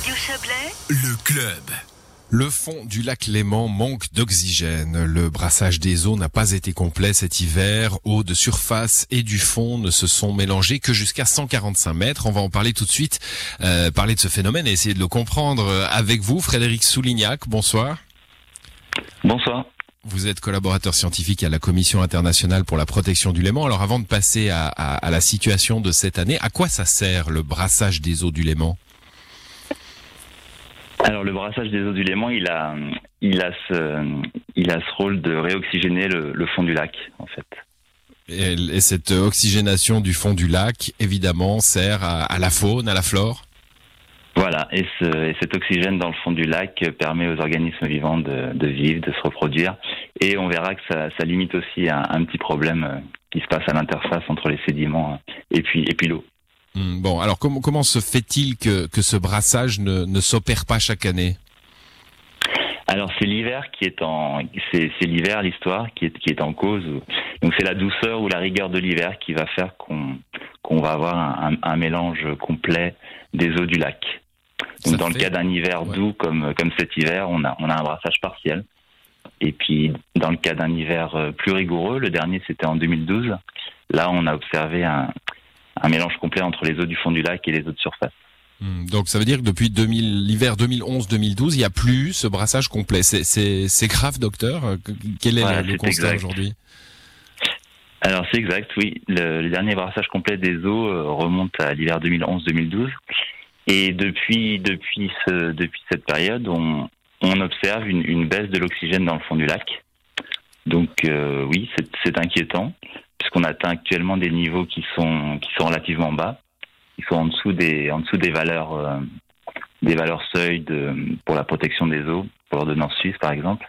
Radio Chablais, Le club. Le fond du lac Léman manque d'oxygène. Le brassage des eaux n'a pas été complet cet hiver. Eau de surface et du fond ne se sont mélangées que jusqu'à 145 mètres. On va en parler tout de suite, euh, parler de ce phénomène et essayer de le comprendre avec vous. Frédéric Soulignac, bonsoir. Bonsoir. Vous êtes collaborateur scientifique à la Commission internationale pour la protection du Léman. Alors avant de passer à, à- à la situation de cette année, à quoi ça sert le brassage des eaux du Léman? Alors le brassage des eaux du Léman, il a, il a ce, il a ce rôle de réoxygéner le, le fond du lac, en fait. et, et cette oxygénation du fond du lac, évidemment, sert à, à la faune, à la flore? Voilà. Et, ce, et cet oxygène dans le fond du lac permet aux organismes vivants de, de vivre, de se reproduire. Et on verra que ça, ça limite aussi un, un petit problème euh, qui se passe à l'interface entre les sédiments et puis, et puis l'eau. Hmm, Bon, alors comment, comment se fait-il que, que ce brassage ne, ne s'opère pas chaque année? Alors c'est l'hiver qui est en, c'est, c'est l'hiver l'histoire qui est, qui est en cause. Donc c'est la douceur ou la rigueur de l'hiver qui va faire qu'on, qu'on va avoir un, un- un mélange complet des eaux du lac. Donc Ça dans le cas d'un hiver ouais. doux comme, comme cet hiver, on a, on a un brassage partiel. Et puis dans le cas d'un hiver euh, plus rigoureux, le dernier c'était en 2012, là on a observé un, un mélange complet entre les eaux du fond du lac et les eaux de surface. Hmm, Donc ça veut dire que depuis 2000 l'hiver 2011-2012, il n'y a plus ce brassage complet. C'est- grave, docteur Euh, que- Quel est Voilà, le, constat aujourd'hui? Alors c'est exact, oui. Le, le dernier brassage complet des eaux euh, remonte à l'hiver 2011-2012. Et depuis, depuis, ce, depuis cette période, on, on observe une, une baisse de l'oxygène dans le fond du lac. Donc euh, oui, c'est inquiétant, puisqu'on atteint actuellement des niveaux qui sont, qui sont relativement bas. Ils sont en dessous des, en dessous des valeurs, euh, des valeurs seuil de, pour la protection des eaux, pour l'ordonnance suisse par exemple.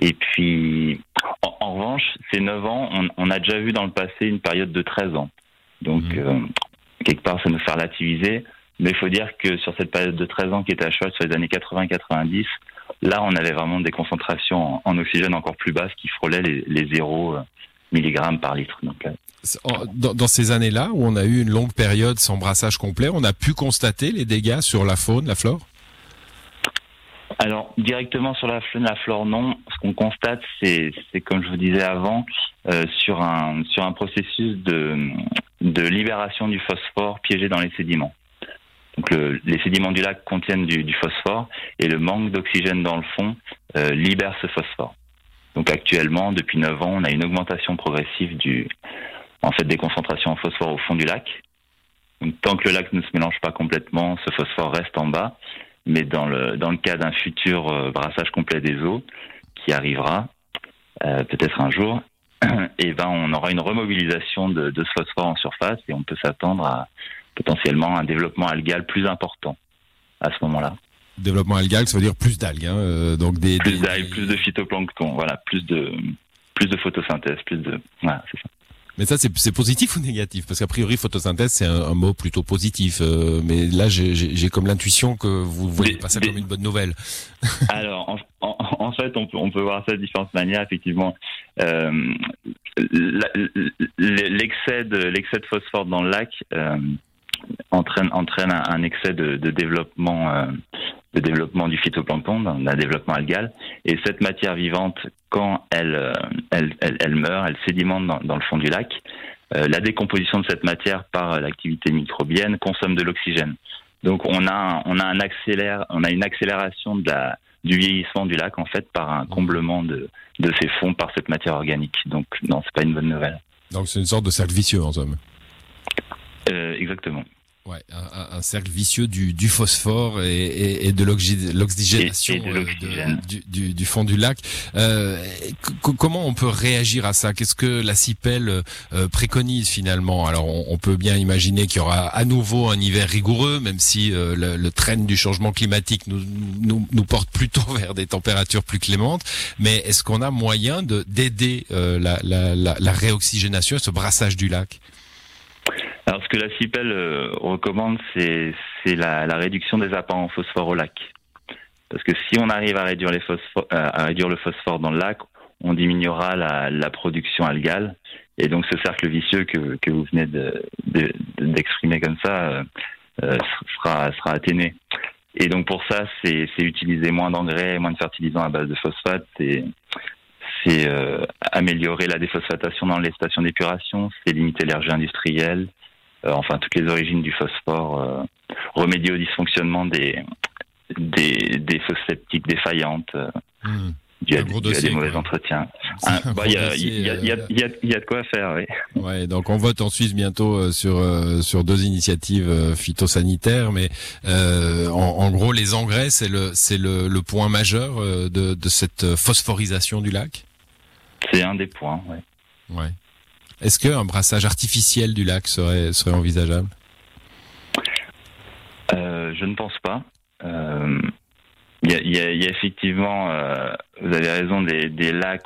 Et puis, en, en revanche, ces 9 ans, on, on a déjà vu dans le passé une période de 13 ans. Donc, Mhm. euh, quelque part, ça nous fait relativiser. Mais il faut dire que sur cette période de 13 ans qui était à cheval sur les années 80-90, là, on avait vraiment des concentrations en, en oxygène encore plus basses qui frôlaient les, les 0 milligrammes par litre. Donc, euh, dans, dans ces années-là, où on a eu une longue période sans brassage complet, on a pu constater les dégâts sur la faune, la flore? Alors, directement sur la faune, la flore, non. Ce qu'on constate, c'est, c'est comme je vous disais avant, euh, sur, un, sur un processus de, de libération du phosphore piégé dans les sédiments. Donc, le- les sédiments du lac contiennent du, du phosphore et le manque d'oxygène dans le fond euh, libère ce phosphore. Donc, actuellement, depuis 9 ans, on a une augmentation progressive du, en fait, des concentrations en phosphore au fond du lac. Donc, tant que le lac ne se mélange pas complètement, ce phosphore reste en bas mais dans le dans le cas d'un futur euh, brassage complet des eaux qui arrivera euh, peut-être un jour, et ben on aura une remobilisation de, de ce phosphore en surface et on peut s'attendre à potentiellement un développement algal plus important à ce moment-là. Développement algal, ça veut dire plus d'algues. Hein, euh, donc des, Plus des- d'algues, plus de phytoplancton, voilà, plus de plus de photosynthèse, plus de voilà, c'est ça. Mais ça, c'est positif ou négatif? Parce qu'a priori, photosynthèse, c'est un, un mot plutôt positif. euh, mais là, j'ai- comme l'intuition que vous voyez Des- pas ça des- comme une bonne nouvelle. Alors, en, en- en fait, on peut, on peut voir ça de différentes manières. Effectivement, euh, l'excès de l'excès de phosphore dans le lac euh, entraîne entraîne un, un excès de, de développement de développement du phytoplancton, d'un développement algal. Et cette matière vivante, quand elle euh, elle, elle, elle meurt, elle sédimente dans, dans le fond du lac. euh, la décomposition de cette matière par l'activité microbienne consomme de l'oxygène. Donc on a on a un accélère on a une accélération de la du vieillissement du lac en fait par un comblement de de ses fonds par cette matière organique. Donc non, c'est pas une bonne nouvelle. Donc c'est une sorte de cercle vicieux en somme. Euh, exactement. Ouais, un, un- cercle vicieux du, du phosphore et, et, et de l'oxy- l'oxygénation euh, du, du, du fond du lac. Euh, comment on peut réagir à ça? Qu'est-ce que la CIPEL euh, préconise finalement? Alors on, on peut bien imaginer qu'il y aura à nouveau un hiver rigoureux, même si euh, le, le train du changement climatique nous, nous, nous porte plutôt vers des températures plus clémentes. Mais est-ce qu'on a moyen de d'aider euh, la, la, la, la réoxygénation, ce brassage du lac? Alors ce que la CIPEL euh, recommande, c'est c'est la, réduction des apports en phosphore au lac. Parce que si on arrive à réduire, euh, le phosphore dans le lac, on diminuera la, production algale. Et donc ce cercle vicieux que, vous venez de- de- d'exprimer comme ça euh, euh, sera, atténué. Et donc pour ça, c'est utiliser moins d'engrais, moins de fertilisants à base de phosphate, c'est euh, améliorer la déphosphatation dans les stations d'épuration, c'est limiter l'énergie industrielle, euh, enfin toutes les origines du phosphore, euh, remédier au dysfonctionnement des des, des fosses septiques défaillantes. Mmh il y a, des mauvais entretiens. Il y, a, y, a, y, a, y, a, de quoi faire, oui. Ouais, donc on vote en Suisse bientôt euh, sur euh, sur deux initiatives euh, phytosanitaires, mais en, en, gros les engrais c'est le c'est le, le, point majeur de, de cette phosphorisation du lac? C'est un des points, oui. Ouais. Est-ce qu'un brassage artificiel du lac serait serait envisageable? Je ne pense pas. Il y a, y, a, y a, effectivement, euh, vous avez raison, des, des, lacs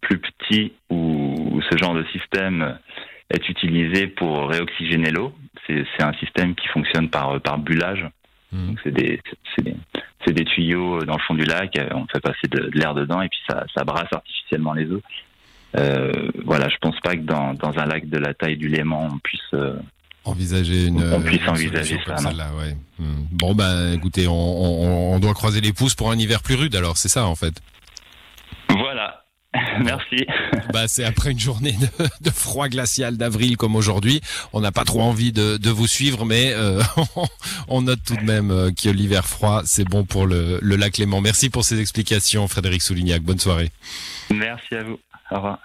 plus petits où, ce genre de système est utilisé pour réoxygéner l'eau. C'est un système qui fonctionne par, par bullage. Mmh. C'est des, des, des, tuyaux dans le fond du lac, on fait passer de, l'air dedans et puis ça, ça, brasse artificiellement les eaux. Euh, voilà, je pense pas que dans, dans, un lac de la taille du Léman, on puisse euh, envisager une. On puisse envisager ça. Là, ouais. Hmm. Bon ben, écoutez, on, on, doit croiser les pouces pour un hiver plus rude. Alors c'est ça en fait. Voilà. Merci. Bah, c'est après une journée de, de froid glacial d'avril comme aujourd'hui. On n'a pas trop envie de, de vous suivre, mais euh, on note tout de même euh, que l'hiver froid, c'est bon pour le, le lac Léman. Merci pour ces explications, Frédéric Soulignac. Bonne soirée. Merci à vous. 好吧